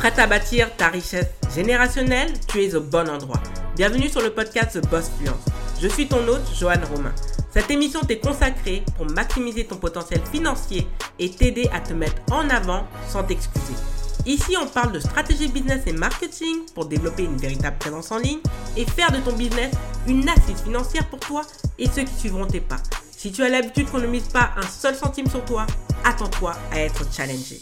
Prête à bâtir ta richesse générationnelle Tu es au bon endroit. Bienvenue sur le podcast The Boss Fluence. Je suis ton hôte, Joanne Romain. Cette émission t'est consacrée pour maximiser ton potentiel financier et t'aider à te mettre en avant sans t'excuser. Ici, on parle de stratégie business et marketing pour développer une véritable présence en ligne et faire de ton business une assise financière pour toi et ceux qui suivront tes pas. Si tu as l'habitude qu'on ne mise pas un seul centime sur toi, attends-toi à être challengé.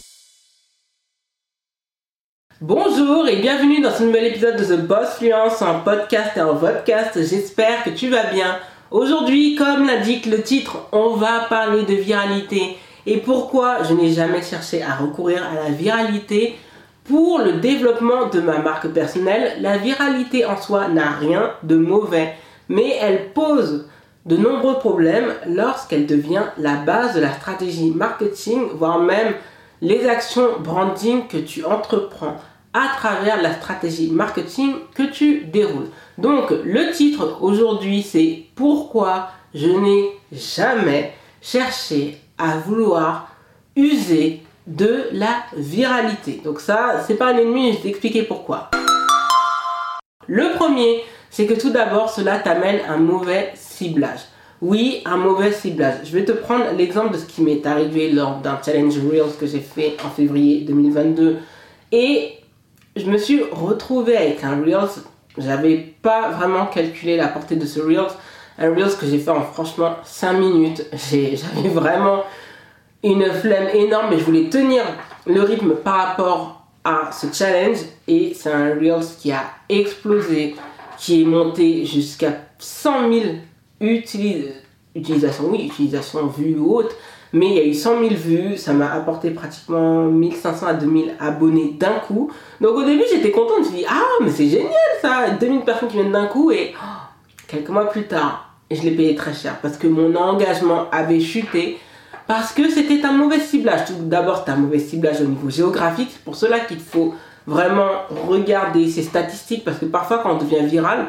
Bonjour et bienvenue dans ce nouvel épisode de The Boss Fluence, un podcast et un podcast. J'espère que tu vas bien. Aujourd'hui, comme l'indique le titre, on va parler de viralité. Et pourquoi je n'ai jamais cherché à recourir à la viralité? Pour le développement de ma marque personnelle. La viralité en soi n'a rien de mauvais, mais elle pose de nombreux problèmes lorsqu'elle devient la base de la stratégie marketing, voire même les actions branding que tu entreprends à travers la stratégie marketing que tu déroules. Donc le titre aujourd'hui c'est pourquoi je n'ai jamais cherché à vouloir user de la viralité? Donc ça c'est pas un ennemi, je vais t'expliquer pourquoi. Le premier, c'est que tout d'abord cela t'amène un mauvais ciblage. Oui, un mauvais ciblage. Je vais te prendre l'exemple de ce qui m'est arrivé lors d'un challenge Reels que j'ai fait en février 2022. Et je me suis retrouvé avec un Reels. J'avais pas vraiment calculé la portée de ce Reels. Un Reels que j'ai fait en franchement 5 minutes. J'avais vraiment une flemme énorme, mais je voulais tenir le rythme par rapport à ce challenge. Et c'est un Reels qui a explosé, qui est monté jusqu'à 100 000 utilisations, oui, utilisations vues ou autres. Mais il y a eu 100 000 vues, ça m'a apporté pratiquement 1500 à 2000 abonnés d'un coup. Donc au début j'étais contente, je me dit ah mais c'est génial ça, 2000 personnes qui viennent d'un coup et oh, quelques mois plus tard, je l'ai payé très cher parce que mon engagement avait chuté parce que c'était un mauvais ciblage. D'abord c'est un mauvais ciblage au niveau géographique, c'est pour cela qu'il faut vraiment regarder ces statistiques parce que parfois quand on devient viral,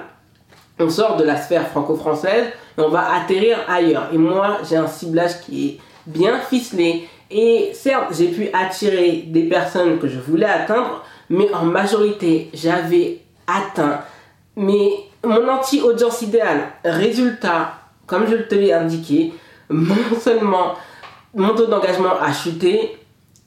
on sort de la sphère franco-française et on va atterrir ailleurs. Et moi j'ai un ciblage qui est bien ficelé. Et certes, j'ai pu attirer des personnes que je voulais atteindre, mais en majorité, j'avais atteint mais mon anti-audience idéale. Résultat, comme je te l'ai indiqué, non seulement mon taux d'engagement a chuté,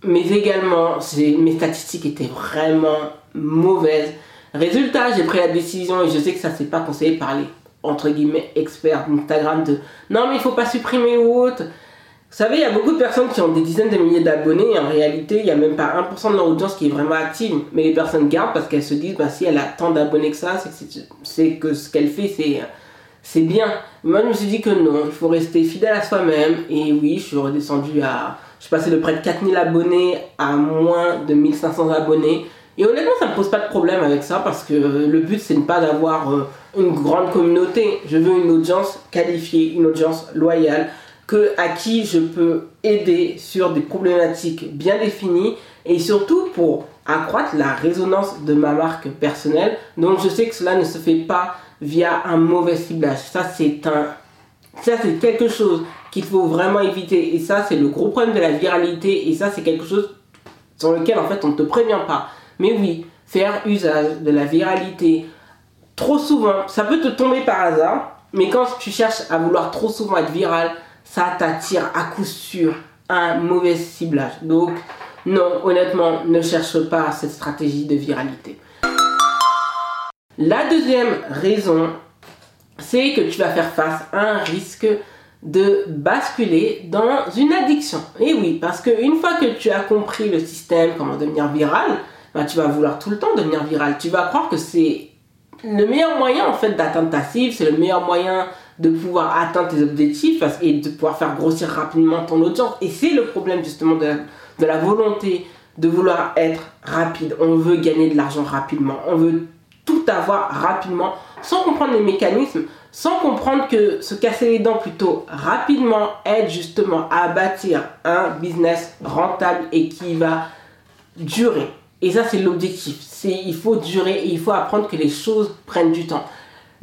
mais également mes statistiques étaient vraiment mauvaises. Résultat, j'ai pris la décision et je sais que ça s'est pas conseillé par les entre guillemets experts d'Instagram de non mais il faut pas supprimer ou autre. Vous savez, il y a beaucoup de personnes qui ont des dizaines de milliers d'abonnés et en réalité, il n'y a même pas 1% de leur audience qui est vraiment active. Mais les personnes gardent parce qu'elles se disent, bah, si elle a tant d'abonnés que ça, c'est que ce qu'elle fait, c'est bien. Moi, je me suis dit que non, il faut rester fidèle à soi-même. Et oui, je suis redescendu à. Je suis passé de près de 4000 abonnés à moins de 1500 abonnés. Et honnêtement, ça ne me pose pas de problème avec ça parce que le but, c'est ne pas d'avoir euh, une grande communauté. Je veux une audience qualifiée, une audience loyale à qui je peux aider sur des problématiques bien définies et surtout pour accroître la résonance de ma marque personnelle. Donc je sais que cela ne se fait pas via un mauvais ciblage. Ça c'est un ça c'est quelque chose qu'il faut vraiment éviter et ça c'est le gros problème de la viralité et ça c'est quelque chose sur lequel en fait on ne te prévient pas. Mais oui, faire usage de la viralité trop souvent, ça peut te tomber par hasard, mais quand tu cherches à vouloir trop souvent être viral, ça t'attire à coup sûr un mauvais ciblage. Donc, non, honnêtement, ne cherche pas cette stratégie de viralité. La deuxième raison, c'est que tu vas faire face à un risque de basculer dans une addiction. Et oui, parce qu'une fois que tu as compris le système, comment devenir viral, bah, tu vas vouloir tout le temps devenir viral. Tu vas croire que c'est le meilleur moyen en fait d'atteindre ta cible, c'est le meilleur moyen de pouvoir atteindre tes objectifs et de pouvoir faire grossir rapidement ton audience. Et c'est le problème justement de la, volonté de vouloir être rapide. On veut gagner de l'argent rapidement. On veut tout avoir rapidement sans comprendre les mécanismes, sans comprendre que se casser les dents plutôt rapidement aide justement à bâtir un business rentable et qui va durer. Et ça, c'est l'objectif. Il faut durer et il faut apprendre que les choses prennent du temps.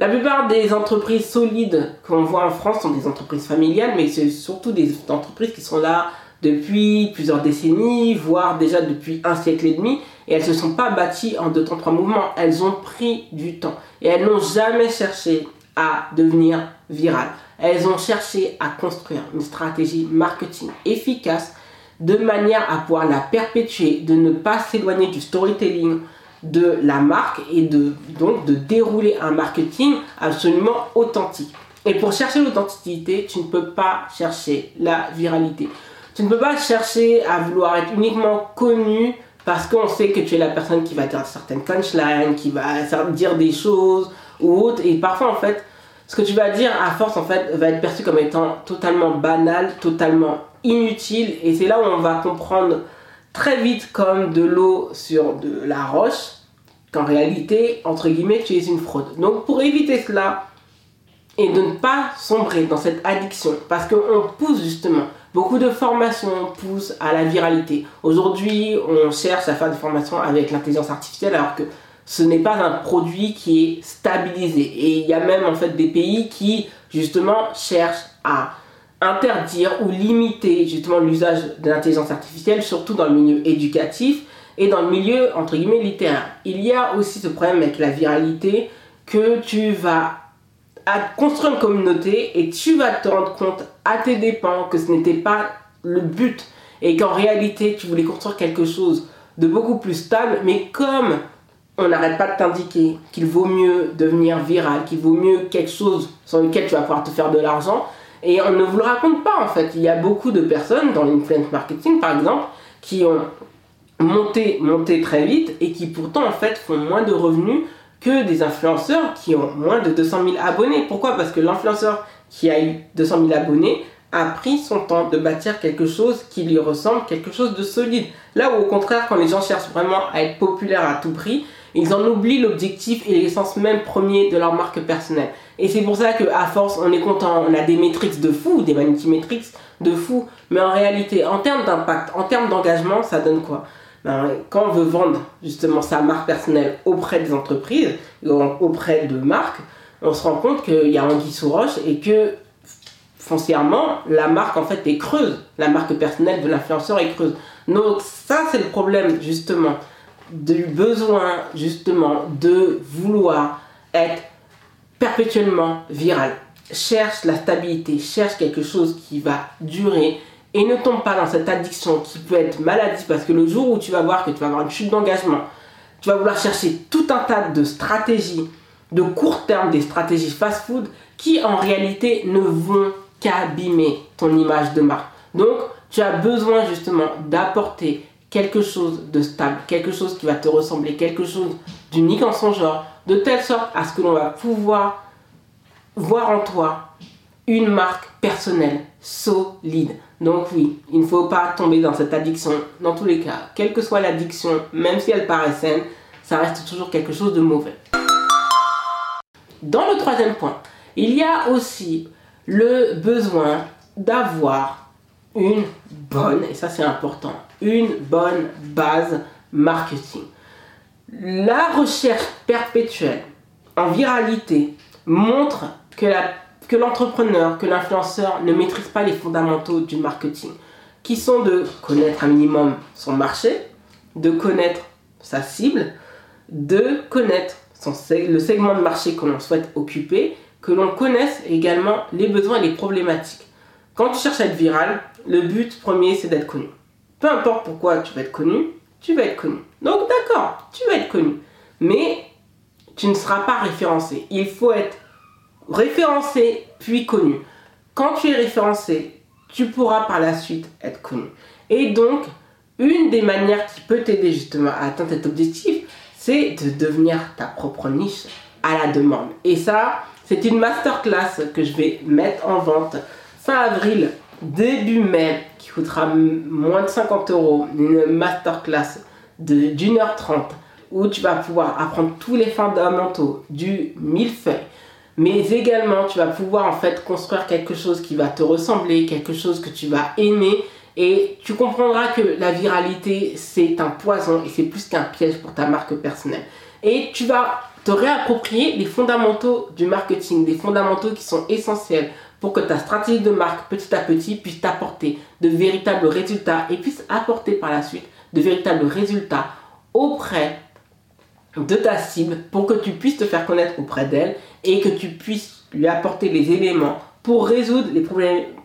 La plupart des entreprises solides qu'on voit en France sont des entreprises familiales, mais c'est surtout des entreprises qui sont là depuis plusieurs décennies, voire déjà depuis un siècle et demi. et elles se sont pas bâties en deux temps trois mouvements. Elles ont pris du temps et elles n'ont jamais cherché à devenir virales. Elles ont cherché à construire une stratégie marketing efficace de manière à pouvoir la perpétuer, de ne pas s'éloigner du storytelling de la marque et de donc de dérouler un marketing absolument authentique. Et pour chercher l'authenticité, tu ne peux pas chercher la viralité. Tu ne peux pas chercher à vouloir être uniquement connu parce qu'on sait que tu es la personne qui va dire certaines punchlines, qui va dire des choses ou autres. Et parfois, en fait, ce que tu vas dire, à force, en fait, va être perçu comme étant totalement banal, totalement inutile. Et c'est là où on va comprendre très vite comme de l'eau sur de la roche, qu'en réalité, entre guillemets, tu es une fraude. Donc, pour éviter cela, et de ne pas sombrer dans cette addiction. Parce qu'on pousse justement, beaucoup de formations poussent à la viralité. Aujourd'hui, on cherche à faire des formations avec l'intelligence artificielle alors que ce n'est pas un produit qui est stabilisé. Et il y a même en fait des pays qui justement cherchent à interdire ou limiter justement l'usage de l'intelligence artificielle, surtout dans le milieu éducatif et dans le milieu entre guillemets littéraire. Il y a aussi ce problème avec la viralité que tu vas construire une communauté et tu vas te rendre compte à tes dépens que ce n'était pas le but et qu'en réalité tu voulais construire quelque chose de beaucoup plus stable mais comme on n'arrête pas de t'indiquer qu'il vaut mieux devenir viral, qu'il vaut mieux quelque chose sur lequel tu vas pouvoir te faire de l'argent et on ne vous le raconte pas en fait. Il y a beaucoup de personnes dans l'influence marketing par exemple qui ont monté, monté très vite et qui pourtant en fait font moins de revenus que des influenceurs qui ont moins de 200 000 abonnés. Pourquoi? Parce que l'influenceur qui a eu 200 000 abonnés a pris son temps de bâtir quelque chose qui lui ressemble, quelque chose de solide. Là où au contraire, quand les gens cherchent vraiment à être populaires à tout prix, ils en oublient l'objectif et l'essence même premier de leur marque personnelle. Et c'est pour ça qu'à force, on est content, on a des métriques de fou, des metrics de fou, mais en réalité, en termes d'impact, en termes d'engagement, ça donne quoi? Ben, quand on veut vendre justement sa marque personnelle auprès des entreprises, auprès de marques, on se rend compte qu'il y a anguille sous roche et que foncièrement, la marque en fait est creuse. La marque personnelle de l'influenceur est creuse. Donc ça, c'est le problème justement du besoin justement de vouloir être perpétuellement viral. Cherche la stabilité, cherche quelque chose qui va durer, et ne tombe pas dans cette addiction qui peut être maladie parce que le jour où tu vas voir que tu vas avoir une chute d'engagement, tu vas vouloir chercher tout un tas de stratégies de court terme, des stratégies fast-food qui en réalité ne vont qu'abîmer ton image de marque. Donc, tu as besoin justement d'apporter quelque chose de stable, quelque chose qui va te ressembler, quelque chose d'unique en son genre, de telle sorte à ce que l'on va pouvoir voir en toi une marque personnelle solide. Donc oui, il ne faut pas tomber dans cette addiction. Dans tous les cas, quelle que soit l'addiction, même si elle paraît saine, ça reste toujours quelque chose de mauvais. Dans le troisième point, il y a aussi le besoin d'avoir une bonne, et ça c'est important, une bonne base marketing. La recherche perpétuelle en viralité montre que l'entrepreneur, que l'influenceur ne maîtrise pas les fondamentaux du marketing, qui sont de connaître un minimum son marché, de connaître sa cible, de connaître le segment de marché que l'on souhaite occuper, que l'on connaisse également les besoins et les problématiques. Quand tu cherches à être viral, le but premier c'est d'être connu. Peu importe pourquoi tu vas être connu, tu vas être connu. Donc d'accord, tu vas être connu. Mais tu ne seras pas référencé. Il faut être référencé puis connu. Quand tu es référencé, tu pourras par la suite être connu. Et donc, une des manières qui peut t'aider justement à atteindre cet objectif, c'est de devenir ta propre niche à la demande. Et ça, c'est une masterclass que je vais mettre en vente fin avril, début mai, qui coûtera moins de 50 euros. Une masterclass d'une heure trente où tu vas pouvoir apprendre tous les fondamentaux du millefeuille mais également tu vas pouvoir en fait construire quelque chose qui va te ressembler, quelque chose que tu vas aimer et tu comprendras que la viralité c'est un poison et c'est plus qu'un piège pour ta marque personnelle. Et tu vas te réapproprier les fondamentaux du marketing, des fondamentaux qui sont essentiels pour que ta stratégie de marque petit à petit puisse t'apporter de véritables résultats et puisse apporter par la suite de véritables résultats auprès de ta cible pour que tu puisses te faire connaître auprès d'elle et que tu puisses lui apporter les éléments pour résoudre les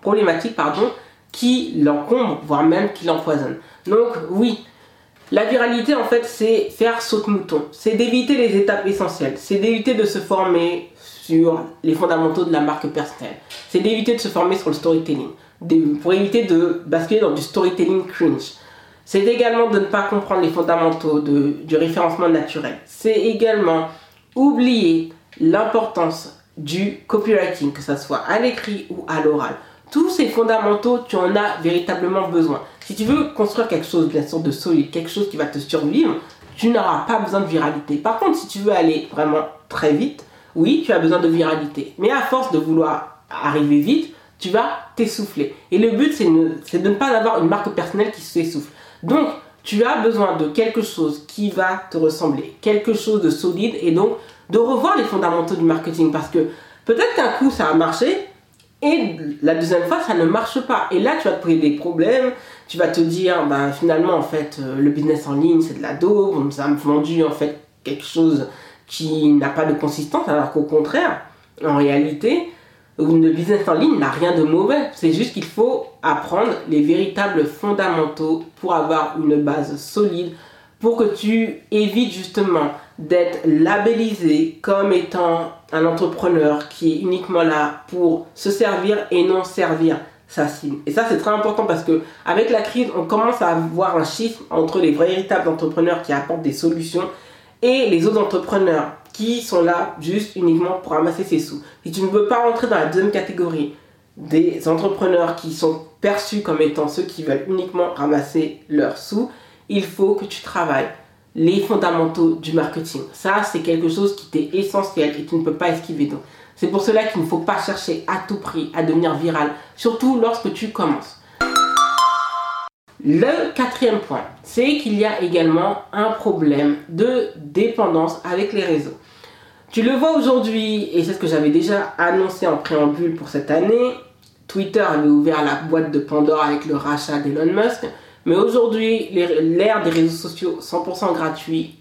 problématiques pardon, qui l'encombrent, voire même qui l'empoisonnent. Donc oui, la viralité en fait c'est faire saute-mouton, c'est d'éviter les étapes essentielles, c'est d'éviter de se former sur les fondamentaux de la marque personnelle, c'est d'éviter de se former sur le storytelling, pour éviter de basculer dans du storytelling cringe. C'est également de ne pas comprendre les fondamentaux du référencement naturel. C'est également oublier l'importance du copywriting, que ce soit à l'écrit ou à l'oral. Tous ces fondamentaux, tu en as véritablement besoin. Si tu veux construire quelque chose, bien sûr, de solide, quelque chose qui va te survivre, tu n'auras pas besoin de viralité. Par contre, si tu veux aller vraiment très vite, oui, tu as besoin de viralité. Mais à force de vouloir arriver vite, tu vas t'essouffler. Et le but, c'est de ne pas avoir une marque personnelle qui s'essouffle. Donc, tu as besoin de quelque chose qui va te ressembler, quelque chose de solide et donc de revoir les fondamentaux du marketing parce que peut-être qu'un coup ça a marché et la deuxième fois ça ne marche pas. Et là, tu vas te poser des problèmes, tu vas te dire, ben, finalement, en fait, euh, le business en ligne c'est de la daube, on nous a vendu en fait quelque chose qui n'a pas de consistance alors qu'au contraire, en réalité, le business en ligne n'a rien de mauvais. C'est juste qu'il faut apprendre les véritables fondamentaux pour avoir une base solide pour que tu évites justement d'être labellisé comme étant un entrepreneur qui est uniquement là pour se servir et non servir sa cible. Et ça c'est très important parce que avec la crise, on commence à voir un chiffre entre les véritables entrepreneurs qui apportent des solutions et les autres entrepreneurs qui sont là juste uniquement pour ramasser ses sous. Si tu ne veux pas rentrer dans la deuxième catégorie des entrepreneurs qui sont perçus comme étant ceux qui veulent uniquement ramasser leurs sous, il faut que tu travailles les fondamentaux du marketing. Ça, c'est quelque chose qui t'est essentiel et tu ne peux pas esquiver. Donc, c'est pour cela qu'il ne faut pas chercher à tout prix à devenir viral, surtout lorsque tu commences. Le quatrième point, c'est qu'il y a également un problème de dépendance avec les réseaux. Tu le vois aujourd'hui, et c'est ce que j'avais déjà annoncé en préambule pour cette année, Twitter avait ouvert la boîte de Pandore avec le rachat d'Elon Musk, mais aujourd'hui, l'ère des réseaux sociaux 100% gratuits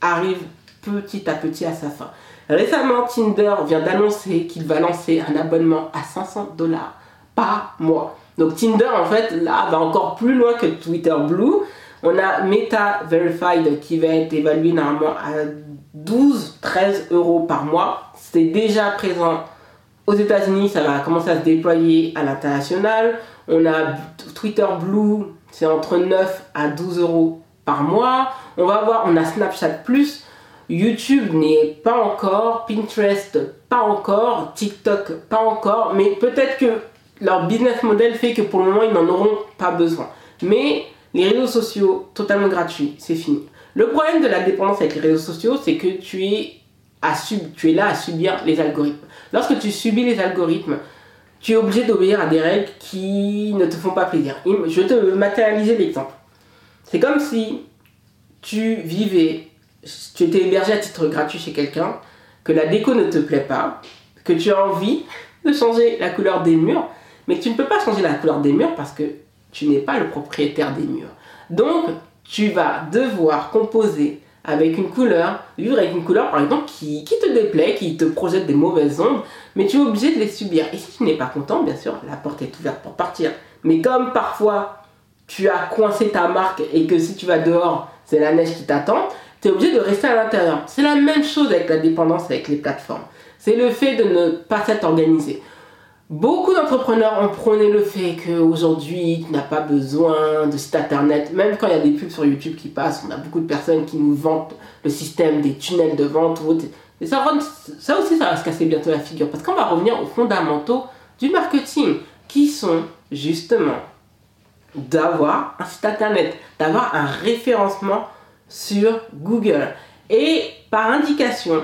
arrive petit à petit à sa fin. Récemment, Tinder vient d'annoncer qu'il va lancer un abonnement à 500 dollars par mois. Donc Tinder, en fait, là, va encore plus loin que Twitter Blue. On a Meta Verified qui va être évalué normalement à 12-13 euros par mois. C'est déjà présent aux États-Unis, ça va commencer à se déployer à l'international. On a Twitter Blue, c'est entre 9 à 12 euros par mois. On va voir, on a Snapchat Plus. YouTube n'est pas encore, Pinterest pas encore, TikTok pas encore, mais peut-être que leur business model fait que pour le moment, ils n'en auront pas besoin. Mais les réseaux sociaux, totalement gratuits, c'est fini. Le problème de la dépendance avec les réseaux sociaux, c'est que tu es, à tu es là à subir les algorithmes. Lorsque tu subis les algorithmes, tu es obligé d'obéir à des règles qui ne te font pas plaisir. Je vais te matérialiser l'exemple. C'est comme si tu vivais, tu étais hébergé à titre gratuit chez quelqu'un, que la déco ne te plaît pas, que tu as envie de changer la couleur des murs, mais tu ne peux pas changer la couleur des murs parce que tu n'es pas le propriétaire des murs. Donc, tu vas devoir composer avec une couleur, vivre avec une couleur par exemple qui, qui, te déplaît, qui te projette des mauvaises ondes, mais tu es obligé de les subir. Et si tu n'es pas content, bien sûr, la porte est ouverte pour partir. Mais comme parfois tu as coincé ta marque et que si tu vas dehors, c'est la neige qui t'attend, tu es obligé de rester à l'intérieur. C'est la même chose avec la dépendance avec les plateformes. C'est le fait de ne pas s'être organisé. Beaucoup d'entrepreneurs ont prôné le fait qu'aujourd'hui, tu n'as pas besoin de site internet. Même quand il y a des pubs sur YouTube qui passent, on a beaucoup de personnes qui nous vantent le système des tunnels de vente. Et ça, ça aussi, ça va se casser bientôt la figure. Parce qu'on va revenir aux fondamentaux du marketing, qui sont justement d'avoir un site internet, d'avoir un référencement sur Google. Et par indication,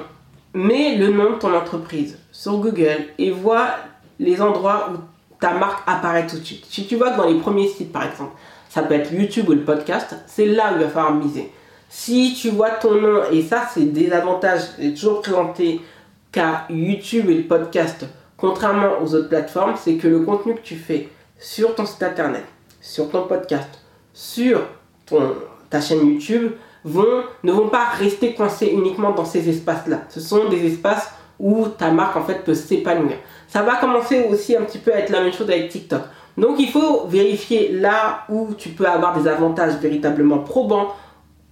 mets le nom de ton entreprise sur Google et vois les endroits où ta marque apparaît tout de suite. Si tu vois que dans les premiers sites, par exemple, ça peut être YouTube ou le podcast, c'est là où il va falloir miser. Si tu vois ton nom, et ça c'est des avantages, j'ai toujours présenté qu'à YouTube et le podcast, contrairement aux autres plateformes, c'est que le contenu que tu fais sur ton site internet, sur ton podcast, sur ton, ta chaîne YouTube, vont, ne vont pas rester coincés uniquement dans ces espaces-là. Ce sont des espaces où ta marque en fait peut s'épanouir. Ça va commencer aussi un petit peu à être la même chose avec TikTok. Donc il faut vérifier là où tu peux avoir des avantages véritablement probants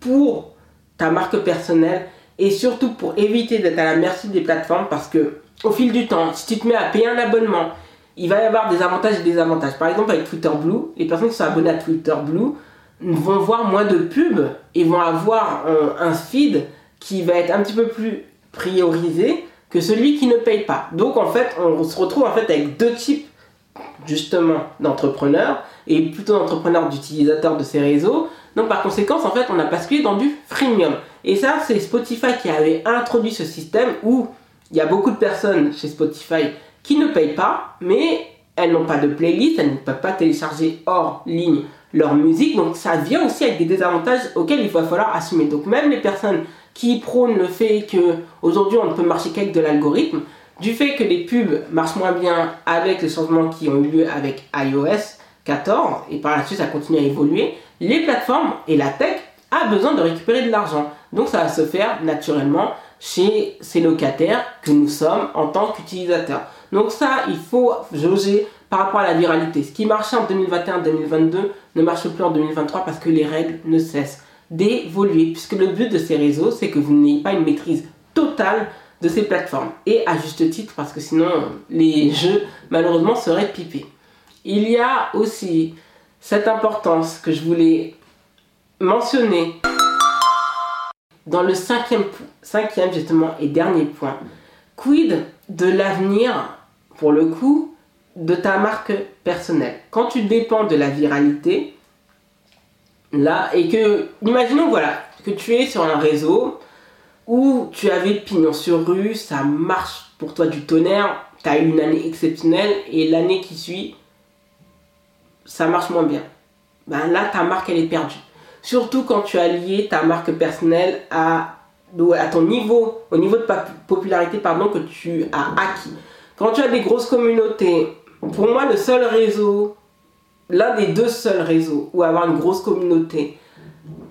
pour ta marque personnelle et surtout pour éviter d'être à la merci des plateformes parce que au fil du temps, si tu te mets à payer un abonnement, il va y avoir des avantages et des avantages. Par exemple avec Twitter Blue, les personnes qui sont abonnées à Twitter Blue vont voir moins de pubs et vont avoir un, un feed qui va être un petit peu plus priorisé que celui qui ne paye pas. Donc en fait, on se retrouve en fait avec deux types justement d'entrepreneurs et plutôt d'entrepreneurs d'utilisateurs de ces réseaux. Donc par conséquent, en fait, on a basculé dans du freemium. Et ça, c'est Spotify qui avait introduit ce système où il y a beaucoup de personnes chez Spotify qui ne payent pas, mais elles n'ont pas de playlist, elles ne peuvent pas télécharger hors ligne leur musique. Donc ça vient aussi avec des désavantages auxquels il va falloir assumer. Donc même les personnes qui prônent le fait que aujourd'hui on ne peut marcher qu'avec de l'algorithme, du fait que les pubs marchent moins bien avec les changements qui ont eu lieu avec iOS 14 et par la suite ça continue à évoluer, les plateformes et la tech a besoin de récupérer de l'argent. Donc ça va se faire naturellement chez ces locataires que nous sommes en tant qu'utilisateurs. Donc ça, il faut jauger par rapport à la viralité. Ce qui marchait en 2021-2022 ne marche plus en 2023 parce que les règles ne cessent d'évoluer. Puisque le but de ces réseaux, c'est que vous n'ayez pas une maîtrise totale de ces plateformes. Et à juste titre, parce que sinon les jeux malheureusement seraient pipés. Il y a aussi cette importance que je voulais mentionner dans le cinquième, cinquième justement et dernier point. Quid de l'avenir, pour le coup, de ta marque personnelle? Quand tu dépends de la viralité, là, et que, imaginons voilà, que tu es sur un réseau, où tu avais pignon sur rue, ça marche pour toi du tonnerre, tu as eu une année exceptionnelle et l'année qui suit, ça marche moins bien. Ben là, ta marque, elle est perdue. Surtout quand tu as lié ta marque personnelle à, ton niveau, au niveau de popularité pardon, que tu as acquis. Quand tu as des grosses communautés, pour moi, le seul réseau, l'un des deux seuls réseaux où avoir une grosse communauté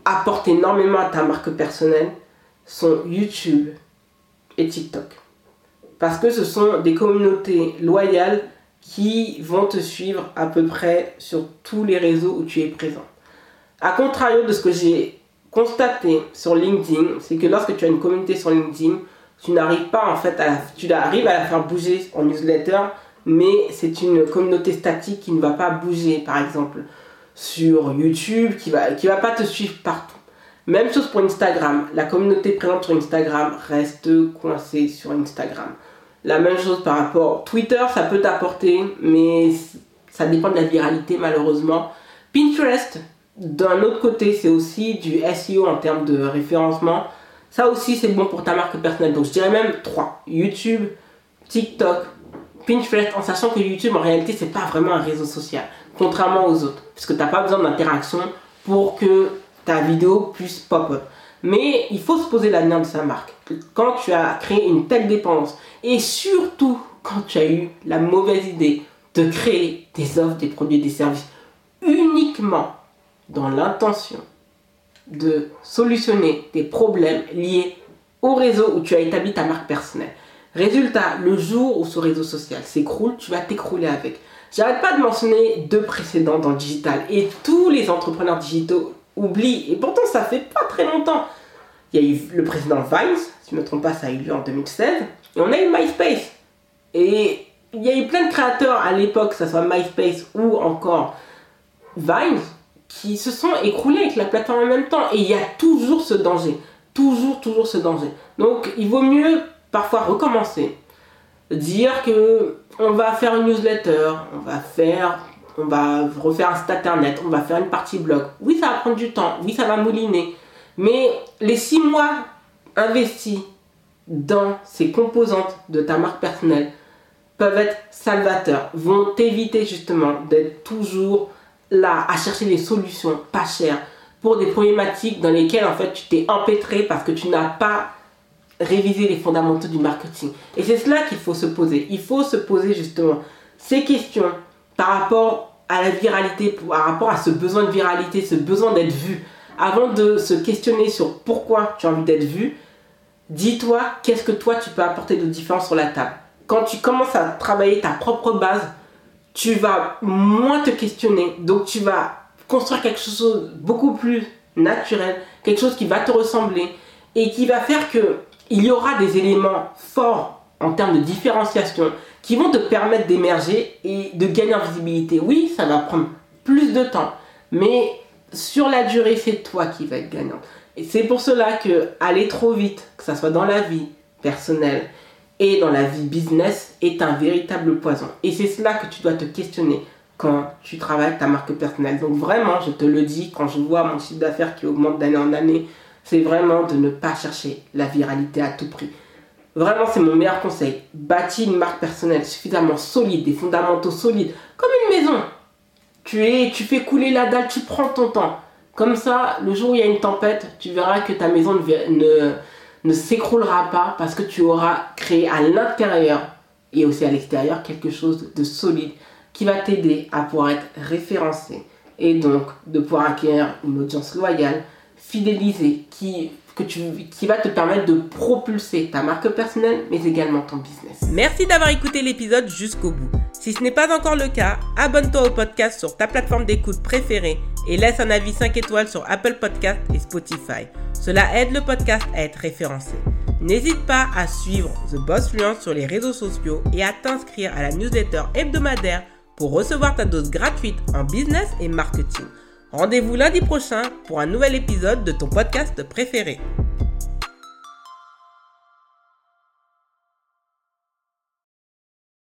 apporte énormément à ta marque personnelle, sont YouTube et TikTok. Parce que ce sont des communautés loyales qui vont te suivre à peu près sur tous les réseaux où tu es présent. A contrario de ce que j'ai constaté sur LinkedIn, c'est que lorsque tu as une communauté sur LinkedIn, tu n'arrives pas en fait à la faire bouger en newsletter, mais c'est une communauté statique qui ne va pas bouger par exemple sur YouTube, qui va qui va pas te suivre partout. Même chose pour Instagram. La communauté présente sur Instagram reste coincée sur Instagram. La même chose par rapport Twitter, ça peut t'apporter, mais ça dépend de la viralité malheureusement. Pinterest, d'un autre côté, c'est aussi du SEO en termes de référencement. Ça aussi, c'est bon pour ta marque personnelle. Donc je dirais même 3. YouTube, TikTok, Pinterest, en sachant que YouTube en réalité, c'est pas vraiment un réseau social, contrairement aux autres, puisque tu n'as pas besoin d'interaction pour que ta vidéo puisse pop-up. Mais il faut se poser l'avenir de sa marque. Quand tu as créé une telle dépendance, et surtout quand tu as eu la mauvaise idée de créer des offres, des produits, des services uniquement dans l'intention de solutionner des problèmes liés au réseau où tu as établi ta marque personnelle. Résultat, le jour où ce réseau social s'écroule, tu vas t'écrouler avec. J'arrête pas de mentionner deux précédents dans le digital et tous les entrepreneurs digitaux oublie. Et pourtant, ça fait pas très longtemps. Il y a eu le président Vines, si je ne me trompe pas, ça a eu lieu en 2016. Et on a eu MySpace. Et il y a eu plein de créateurs à l'époque, que ce soit MySpace ou encore Vines, qui se sont écroulés avec la plateforme en même temps. Et il y a toujours ce danger. Toujours, toujours ce danger. Donc, il vaut mieux parfois recommencer. Dire que on va faire une newsletter, on va faire on va refaire un site internet, on va faire une partie blog. Oui, ça va prendre du temps, oui, ça va mouliner. Mais les six mois investis dans ces composantes de ta marque personnelle peuvent être salvateurs, vont t'éviter justement d'être toujours là à chercher des solutions pas chères pour des problématiques dans lesquelles en fait tu t'es empêtré parce que tu n'as pas révisé les fondamentaux du marketing. Et c'est cela qu'il faut se poser. Il faut se poser justement ces questions par rapport à la viralité, par rapport à ce besoin de viralité, ce besoin d'être vu, avant de se questionner sur pourquoi tu as envie d'être vu, dis-toi qu'est-ce que toi tu peux apporter de différent sur la table. Quand tu commences à travailler ta propre base, tu vas moins te questionner. Donc tu vas construire quelque chose de beaucoup plus naturel, quelque chose qui va te ressembler et qui va faire que il y aura des éléments forts en termes de différenciation qui vont te permettre d'émerger et de gagner en visibilité. Oui, ça va prendre plus de temps, mais sur la durée, c'est toi qui vas être gagnant. Et c'est pour cela que aller trop vite, que ce soit dans la vie personnelle et dans la vie business, est un véritable poison. Et c'est cela que tu dois te questionner quand tu travailles ta marque personnelle. Donc vraiment, je te le dis, quand je vois mon chiffre d'affaires qui augmente d'année en année, c'est vraiment de ne pas chercher la viralité à tout prix. Vraiment, c'est mon meilleur conseil. Bâtis une marque personnelle suffisamment solide, des fondamentaux solides, comme une maison. Tu, es, tu fais couler la dalle, tu prends ton temps. Comme ça, le jour où il y a une tempête, tu verras que ta maison ne, ne, ne s'écroulera pas parce que tu auras créé à l'intérieur et aussi à l'extérieur quelque chose de solide qui va t'aider à pouvoir être référencé et donc de pouvoir acquérir une audience loyale, tu, qui va te permettre de propulser ta marque personnelle, mais également ton business. Merci d'avoir écouté l'épisode jusqu'au bout. Si ce n'est pas encore le cas, abonne-toi au podcast sur ta plateforme d'écoute préférée et laisse un avis 5 étoiles sur Apple Podcast et Spotify. Cela aide le podcast à être référencé. N'hésite pas à suivre The Boss Fluence sur les réseaux sociaux et à t'inscrire à la newsletter hebdomadaire pour recevoir ta dose gratuite en business et marketing. Rendez-vous lundi prochain pour un nouvel épisode de ton podcast préféré.